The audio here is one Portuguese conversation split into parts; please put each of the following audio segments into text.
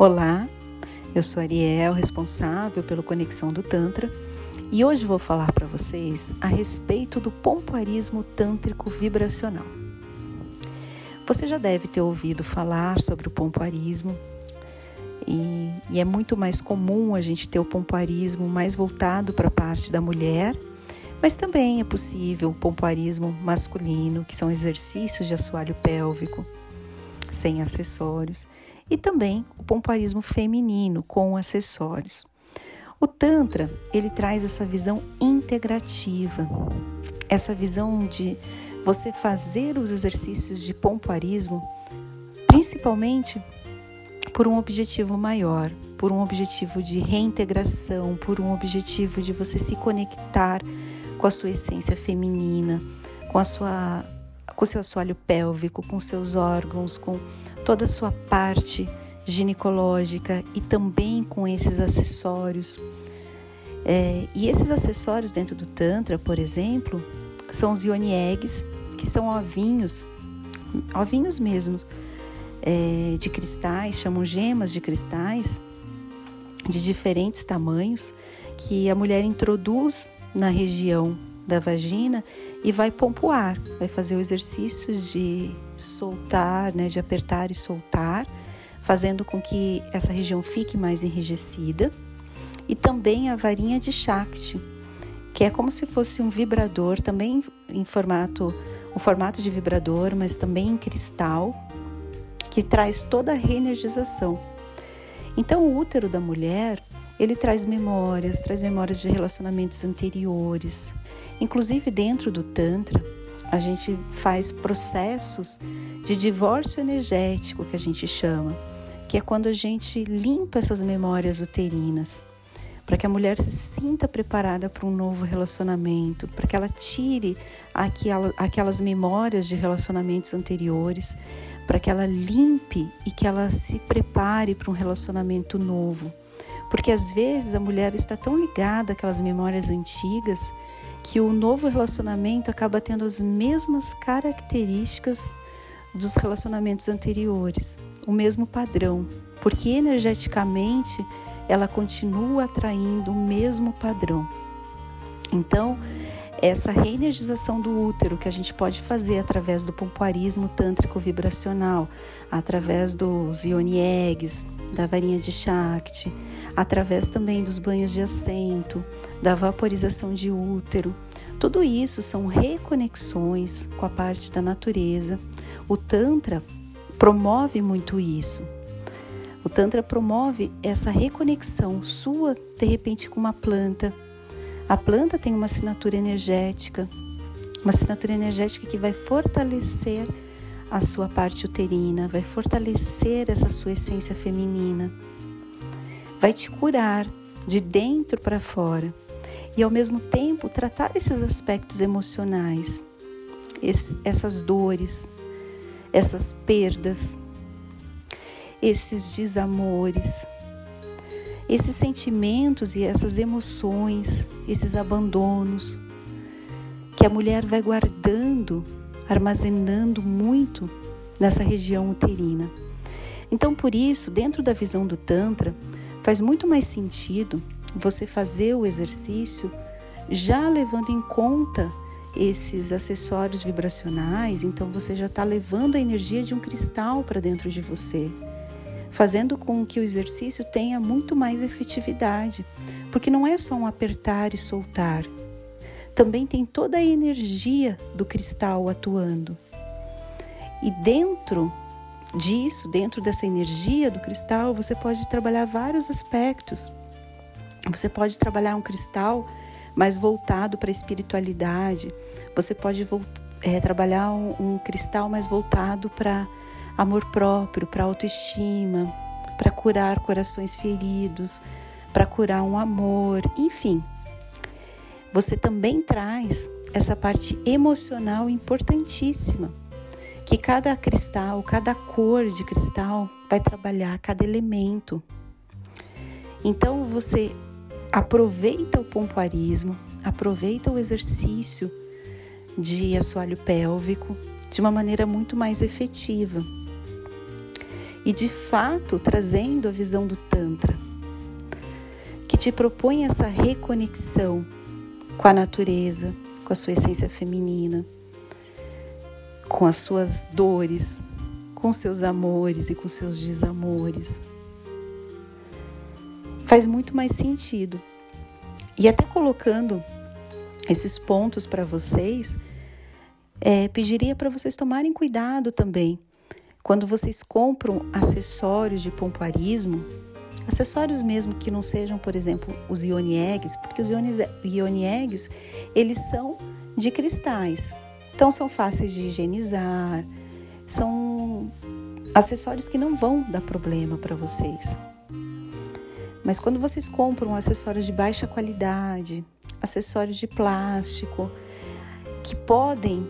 Olá, eu sou Ariel, responsável pelo Conexão do Tantra, e hoje vou falar para vocês a respeito do pompoarismo tântrico vibracional. Você já deve ter ouvido falar sobre o pompoarismo, e, e é muito mais comum a gente ter o pompoarismo mais voltado para a parte da mulher, mas também é possível o pompoarismo masculino, que são exercícios de assoalho pélvico, sem acessórios e também o pompoarismo feminino com acessórios. O Tantra, ele traz essa visão integrativa, essa visão de você fazer os exercícios de pompoarismo principalmente por um objetivo maior, por um objetivo de reintegração, por um objetivo de você se conectar com a sua essência feminina, com a sua com seu assoalho pélvico, com seus órgãos, com toda a sua parte ginecológica e também com esses acessórios. É, e esses acessórios dentro do Tantra, por exemplo, são os yoni eggs, que são ovinhos, ovinhos mesmos, é, de cristais, chamam gemas de cristais, de diferentes tamanhos, que a mulher introduz na região da vagina e vai pompoar, vai fazer o exercício de soltar, né, de apertar e soltar, fazendo com que essa região fique mais enrijecida. E também a varinha de Shakti, que é como se fosse um vibrador, também em formato, um formato de vibrador, mas também em cristal, que traz toda a reenergização. Então, o útero da mulher, ele traz memórias, traz memórias de relacionamentos anteriores. Inclusive, dentro do Tantra, a gente faz processos de divórcio energético, que a gente chama, que é quando a gente limpa essas memórias uterinas, para que a mulher se sinta preparada para um novo relacionamento, para que ela tire aquelas memórias de relacionamentos anteriores, para que ela limpe e que ela se prepare para um relacionamento novo. Porque às vezes a mulher está tão ligada àquelas memórias antigas que o novo relacionamento acaba tendo as mesmas características dos relacionamentos anteriores, o mesmo padrão, porque energeticamente ela continua atraindo o mesmo padrão. Então, essa reenergização do útero que a gente pode fazer através do pompoarismo tântrico vibracional, através dos yoni eggs, da varinha de Shakti, através também dos banhos de assento, da vaporização de útero. Tudo isso são reconexões com a parte da natureza. O Tantra promove muito isso. O Tantra promove essa reconexão sua, de repente, com uma planta. A planta tem uma assinatura energética, uma assinatura energética que vai fortalecer a sua parte uterina, vai fortalecer essa sua essência feminina, vai te curar de dentro para fora e ao mesmo tempo tratar esses aspectos emocionais, essas dores, essas perdas, esses desamores, esses sentimentos e essas emoções, esses abandonos que a mulher vai guardando, armazenando muito nessa região uterina. Então, por isso, dentro da visão do Tantra, faz muito mais sentido você fazer o exercício já levando em conta esses acessórios vibracionais, então você já está levando a energia de um cristal para dentro de você, fazendo com que o exercício tenha muito mais efetividade, porque não é só um apertar e soltar, também tem toda a energia do cristal atuando. E dentro disso, dentro dessa energia do cristal, você pode trabalhar vários aspectos. Você pode trabalhar um cristal mais voltado para a espiritualidade. Você pode é, trabalhar um, um cristal mais voltado para amor próprio, para autoestima, para curar corações feridos, para curar um amor, enfim. Você também traz essa parte emocional importantíssima, que cada cristal, cada cor de cristal vai trabalhar cada elemento. Então você aproveita o pompoarismo, aproveita o exercício de assoalho pélvico de uma maneira muito mais efetiva. E de fato trazendo a visão do Tantra, que te propõe essa reconexão com a natureza, com a sua essência feminina, com as suas dores, com seus amores e com seus desamores. Faz muito mais sentido. E até colocando esses pontos para vocês, é, pediria para vocês tomarem cuidado também quando vocês compram acessórios de pompoarismo, acessórios mesmo que não sejam, por exemplo, os ioni eggs, porque os ioni eggs, eles são de cristais. Então são fáceis de higienizar, são acessórios que não vão dar problema para vocês. Mas quando vocês compram acessórios de baixa qualidade, acessórios de plástico, que podem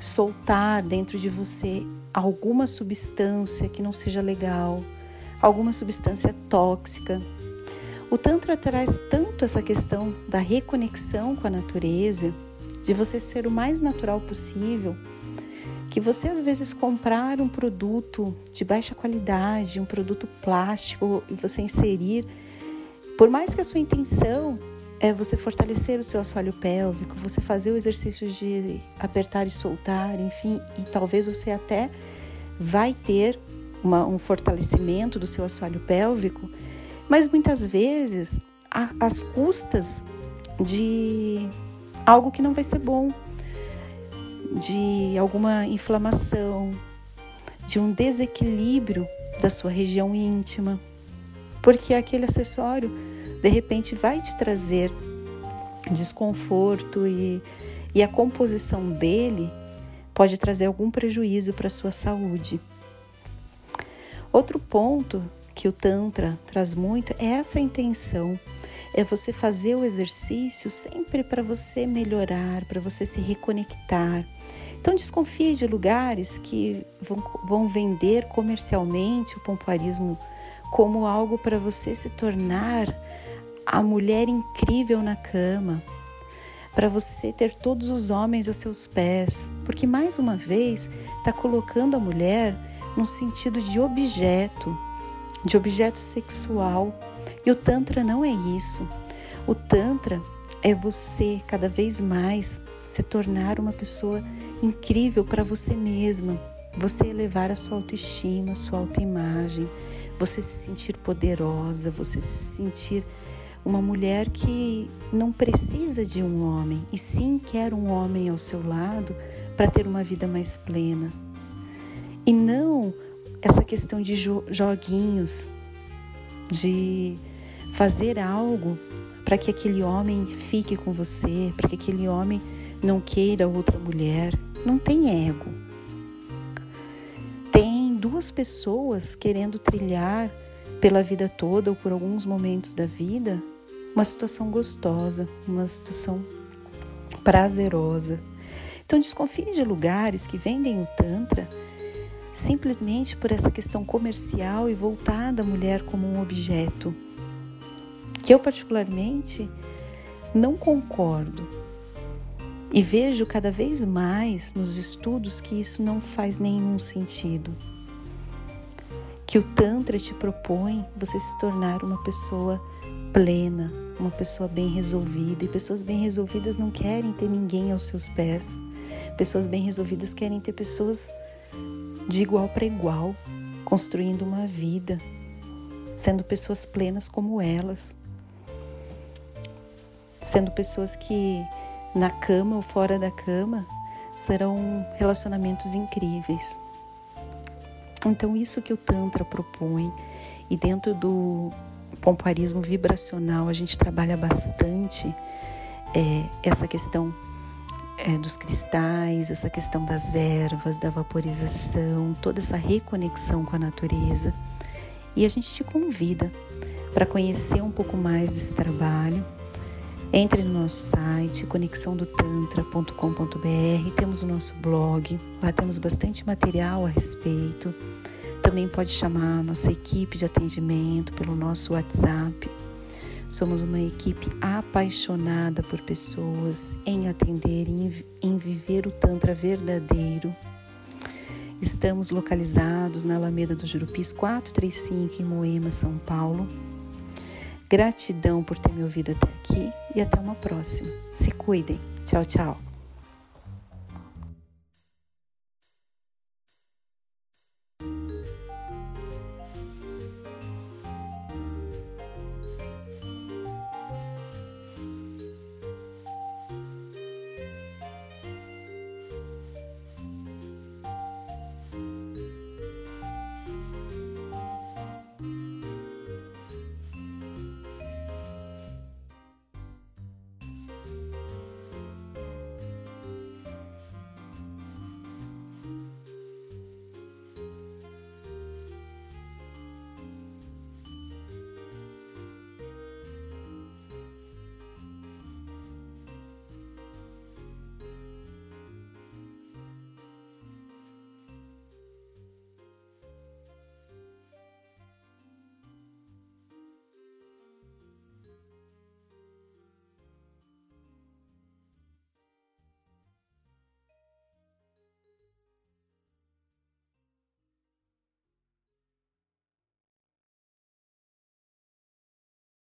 soltar dentro de você alguma substância que não seja legal, alguma substância tóxica. O Tantra traz tanto essa questão da reconexão com a natureza, de você ser o mais natural possível, que você às vezes comprar um produto de baixa qualidade, um produto plástico e você inserir, por mais que a sua intenção é você fortalecer o seu assoalho pélvico, você fazer o exercício de apertar e soltar, enfim, e talvez você até vai ter uma, um fortalecimento do seu assoalho pélvico, mas muitas vezes às custas de algo que não vai ser bom, de alguma inflamação, de um desequilíbrio da sua região íntima, porque aquele acessório de repente vai te trazer desconforto e, e a composição dele pode trazer algum prejuízo para a sua saúde. Outro ponto que o Tantra traz muito é essa intenção. É você fazer o exercício sempre para você melhorar, para você se reconectar. Então desconfie de lugares que vão, vão vender comercialmente o pompoarismo como algo para você se tornar a mulher incrível na cama, para você ter todos os homens a seus pés, porque mais uma vez está colocando a mulher num sentido de objeto, de objeto sexual. E o Tantra não é isso. O Tantra é você cada vez mais se tornar uma pessoa incrível para você mesma, você elevar a sua autoestima, a sua autoimagem, você se sentir poderosa, você se sentir uma mulher que não precisa de um homem e sim quer um homem ao seu lado para ter uma vida mais plena. E não essa questão de joguinhos, de fazer algo para que aquele homem fique com você, para que aquele homem não queira outra mulher. Não tem ego. Tem duas pessoas querendo trilhar pela vida toda ou por alguns momentos da vida uma situação gostosa, uma situação prazerosa. Então desconfie de lugares que vendem o Tantra simplesmente por essa questão comercial e voltada à mulher como um objeto. Que eu, particularmente, não concordo. E vejo cada vez mais nos estudos que isso não faz nenhum sentido. Que o Tantra te propõe você se tornar uma pessoa plena, uma pessoa bem resolvida. E pessoas bem resolvidas não querem ter ninguém aos seus pés. Pessoas bem resolvidas querem ter pessoas de igual para igual, construindo uma vida, sendo pessoas plenas como elas. Sendo pessoas que na cama ou fora da cama serão relacionamentos incríveis. Então, isso que o Tantra propõe, e dentro do pompoarismo vibracional, a gente trabalha bastante é, essa questão é, dos cristais, essa questão das ervas, da vaporização, toda essa reconexão com a natureza. E a gente te convida para conhecer um pouco mais desse trabalho. Entre no nosso site conexãodotantra.com.br, temos o nosso blog, lá temos bastante material a respeito. Também pode chamar a nossa equipe de atendimento pelo nosso WhatsApp. Somos uma equipe apaixonada por pessoas, em atender e em viver o Tantra verdadeiro. Estamos localizados na Alameda do Jurupis 435 em Moema, São Paulo. Gratidão por ter me ouvido até aqui e até uma próxima. Se cuidem. Tchau, tchau.